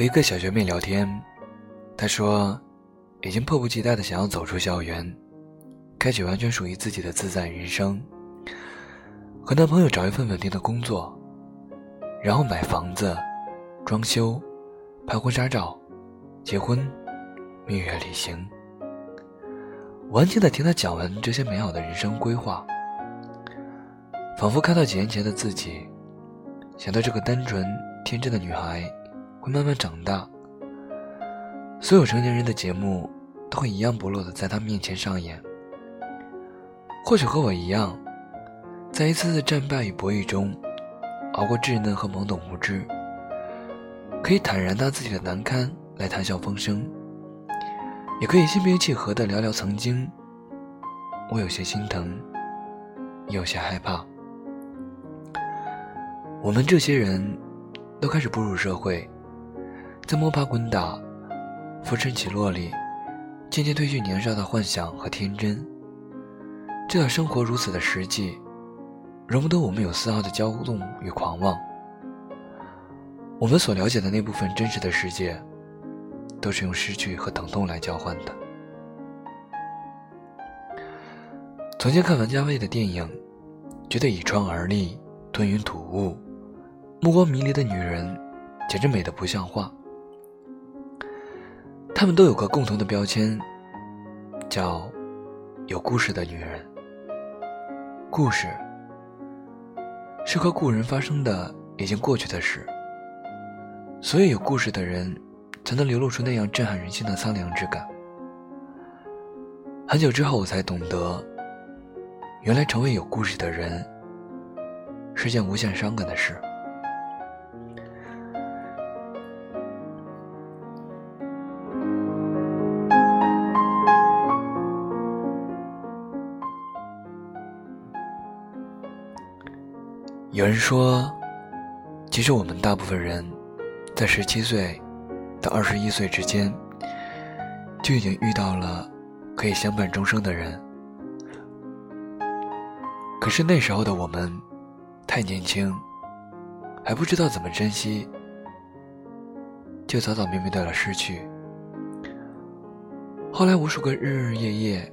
和一个小学妹聊天，她说，已经迫不及待的想要走出校园，开启完全属于自己的自在人生。和男朋友找一份稳定的工作，然后买房子、装修、拍婚纱照、结婚、蜜月旅行。我安静的听她讲完这些美好的人生规划，仿佛看到几年前的自己，想到这个单纯天真的女孩会慢慢长大，所有成年人的节目都会一样不落的在他面前上演。或许和我一样。在一次次战败与博弈中，熬过稚嫩和懵懂无知，可以坦然拿自己的难堪来谈笑风生，也可以心平气和的聊聊曾经。我有些心疼，也有些害怕。我们这些人都开始步入社会，在摸爬滚打、浮沉起落里，渐渐褪去年少的幻想和天真。这段生活如此的实际。容不得我们有丝毫的骄纵与狂妄。我们所了解的那部分真实的世界，都是用失去和疼痛来交换的。曾经看王家卫的电影，觉得倚窗而立、吞云吐雾、目光迷离的女人，简直美得不像话。他们都有个共同的标签，叫有故事的女人。故事。是和故人发生的已经过去的事，所以有故事的人才能流露出那样震撼人心的苍凉之感。很久之后，我才懂得，原来成为有故事的人是件无限伤感的事。有人说，其实我们大部分人，在十七岁到二十一岁之间，就已经遇到了可以相伴终生的人。可是那时候的我们，太年轻，还不知道怎么珍惜，就早早面对了失去。后来无数个日日夜夜，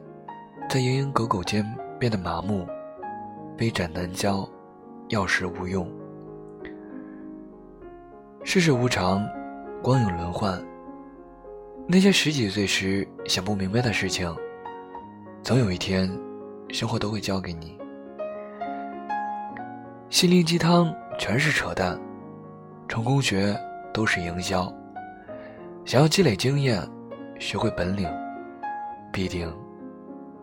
在蝇营狗苟间变得麻木，杯盏难交。药石无用，世事无常，光影轮换。那些十几岁时想不明白的事情，总有一天，生活都会教给你。心灵鸡汤全是扯淡，成功学都是营销。想要积累经验，学会本领，必定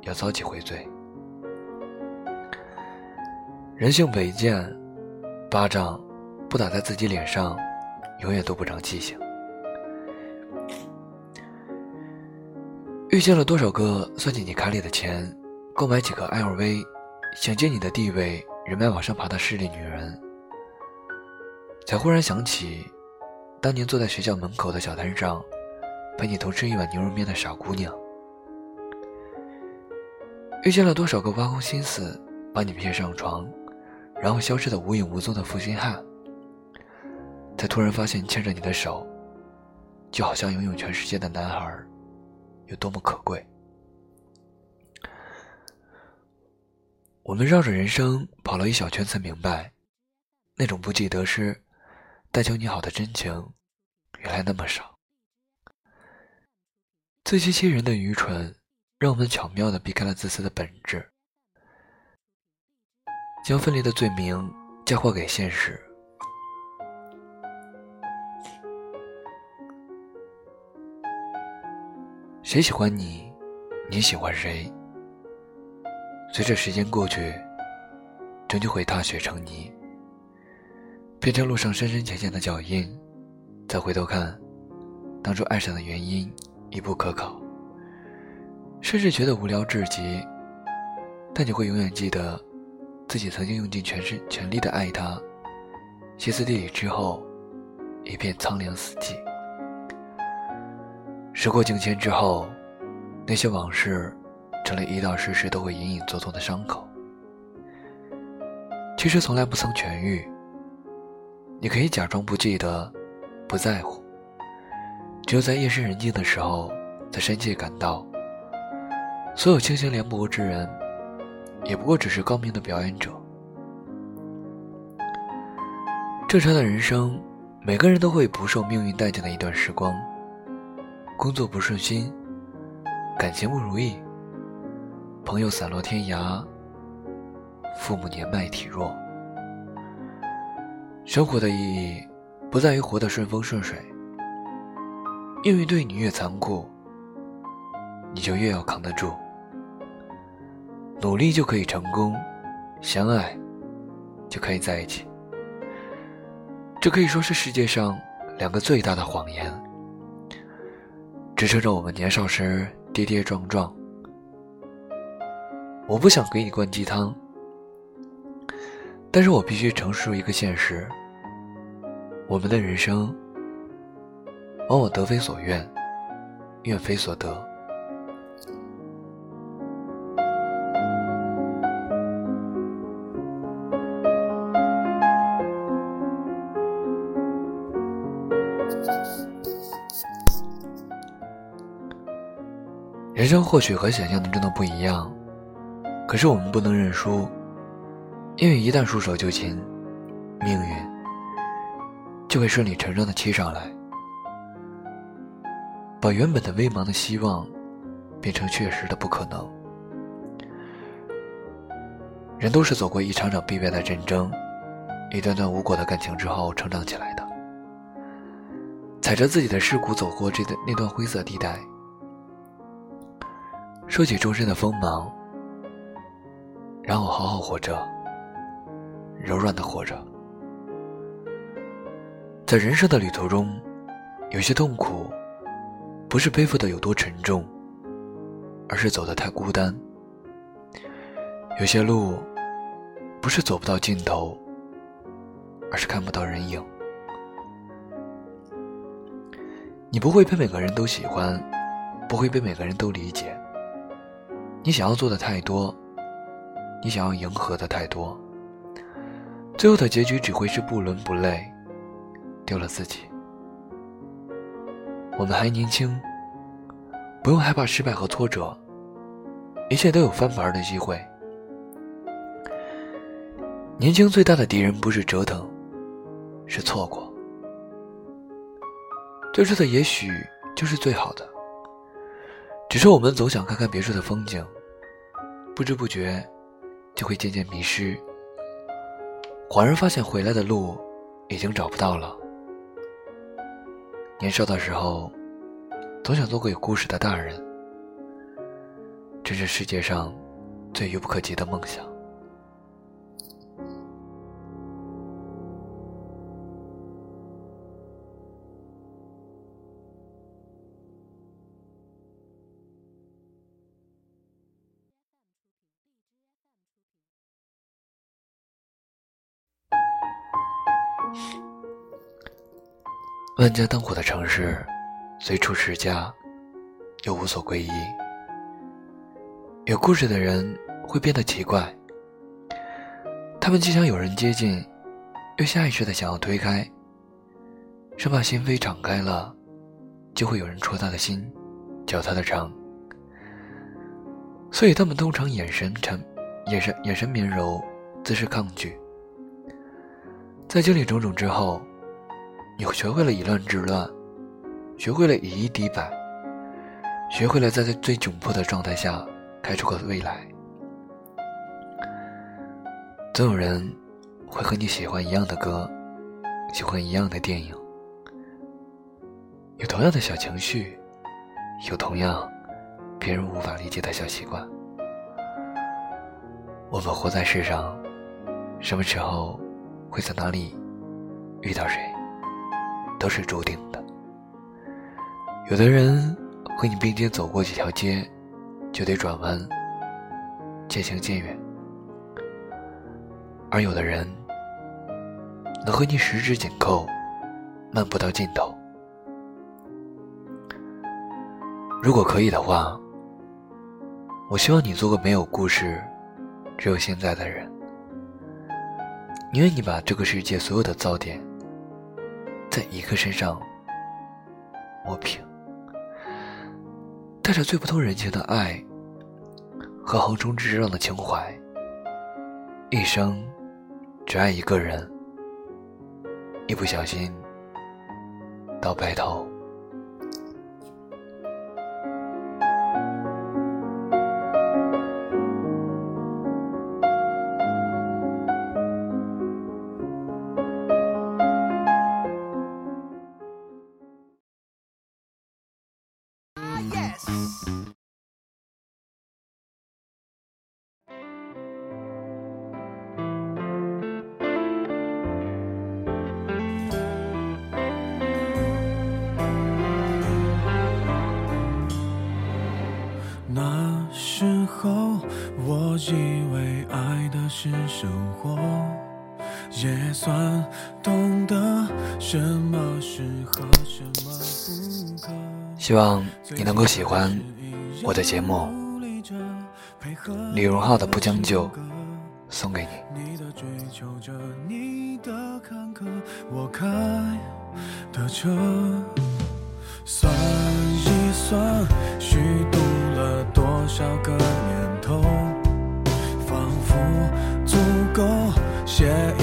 要遭几回罪。人性本贱，巴掌不打在自己脸上，永远都不长记性。遇见了多少个算计你卡里的钱，购买几个 LV，想借你的地位、人脉往上爬的势利女人，才忽然想起，当年坐在学校门口的小摊上，陪你同吃一碗牛肉面的傻姑娘。遇见了多少个挖空心思把你骗上床。然后消失的无影无踪的负心汉，才突然发现牵着你的手，就好像拥有全世界的男孩，有多么可贵。我们绕着人生跑了一小圈，才明白，那种不计得失、但求你好的真情，原来那么少。自欺欺人的愚蠢，让我们巧妙的避开了自私的本质。将分离的罪名嫁祸给现实。谁喜欢你，你喜欢谁？随着时间过去，终究会踏雪成泥，变成路上深深浅浅的脚印。再回头看，当初爱上的原因已不可考，甚至觉得无聊至极。但你会永远记得。自己曾经用尽全身全力的爱他，歇斯底里之后，一片苍凉死寂。时过境迁之后，那些往事，成了一到时时都会隐隐作痛的伤口。其实从来不曾痊愈。你可以假装不记得，不在乎，只有在夜深人静的时候，才深切感到，所有清醒廉颇之人，也不过只是高明的表演者。正常的人生，每个人都会不受命运待见的一段时光。工作不顺心，感情不如意，朋友散落天涯，父母年迈体弱。生活的意义，不在于活得顺风顺水。命运对你越残酷，你就越要扛得住。努力就可以成功，相爱就可以在一起。这可以说是世界上两个最大的谎言，支撑着我们年少时跌跌撞撞。我不想给你灌鸡汤，但是我必须陈述一个现实：我们的人生。往往得非所愿，愿非所得。人生或许和想象的真的不一样，可是我们不能认输，因为一旦束手就擒，命运就会顺理成章的欺上来。把原本的微茫的希望，变成确实的不可能。人都是走过一场场必败的战争，一段段无果的感情之后成长起来的。踩着自己的尸骨走过这段那段灰色地带，收起终身的锋芒，然后好好活着，柔软的活着。在人生的旅途中，有些痛苦。不是背负的有多沉重，而是走的太孤单。有些路，不是走不到尽头，而是看不到人影。你不会被每个人都喜欢，不会被每个人都理解。你想要做的太多，你想要迎合的太多，最后的结局只会是不伦不类，丢了自己。我们还年轻，不用害怕失败和挫折，一切都有翻盘的机会。年轻最大的敌人不是折腾，是错过。最初的也许就是最好的，只是我们总想看看别处的风景，不知不觉就会渐渐迷失，恍然发现回来的路已经找不到了。年少的时候，总想做个有故事的大人，这是世界上最遥不可及的梦想。万家灯火的城市，随处是家，又无所归依。有故事的人会变得奇怪，他们既想有人接近，又下意识的想要推开，生怕心扉敞开了，就会有人戳他的心，搅他的肠。所以他们通常眼神沉，眼神眼神绵柔，姿势抗拒。在经历种种之后。你学会了以乱治乱，学会了以一敌百，学会了在最窘迫的状态下开出个未来。总有人会和你喜欢一样的歌，喜欢一样的电影，有同样的小情绪，有同样别人无法理解的小习惯。我们活在世上，什么时候会在哪里遇到谁？都是注定的。有的人和你并肩走过几条街，就得转弯，渐行渐远；而有的人能和你十指紧扣，漫步到尽头。如果可以的话，我希望你做个没有故事、只有现在的人。因为你把这个世界所有的噪点。在一个身上磨平，带着最不通人情的爱和横冲直撞的情怀，一生只爱一个人，一不小心到白头。算懂得什么适合，什么不可。希望你能够喜欢我的节目，李荣浩的《不将就》送给你。你的追求着你的坎坷，我开的车，算一算，虚度了多少个年头，仿佛足够写一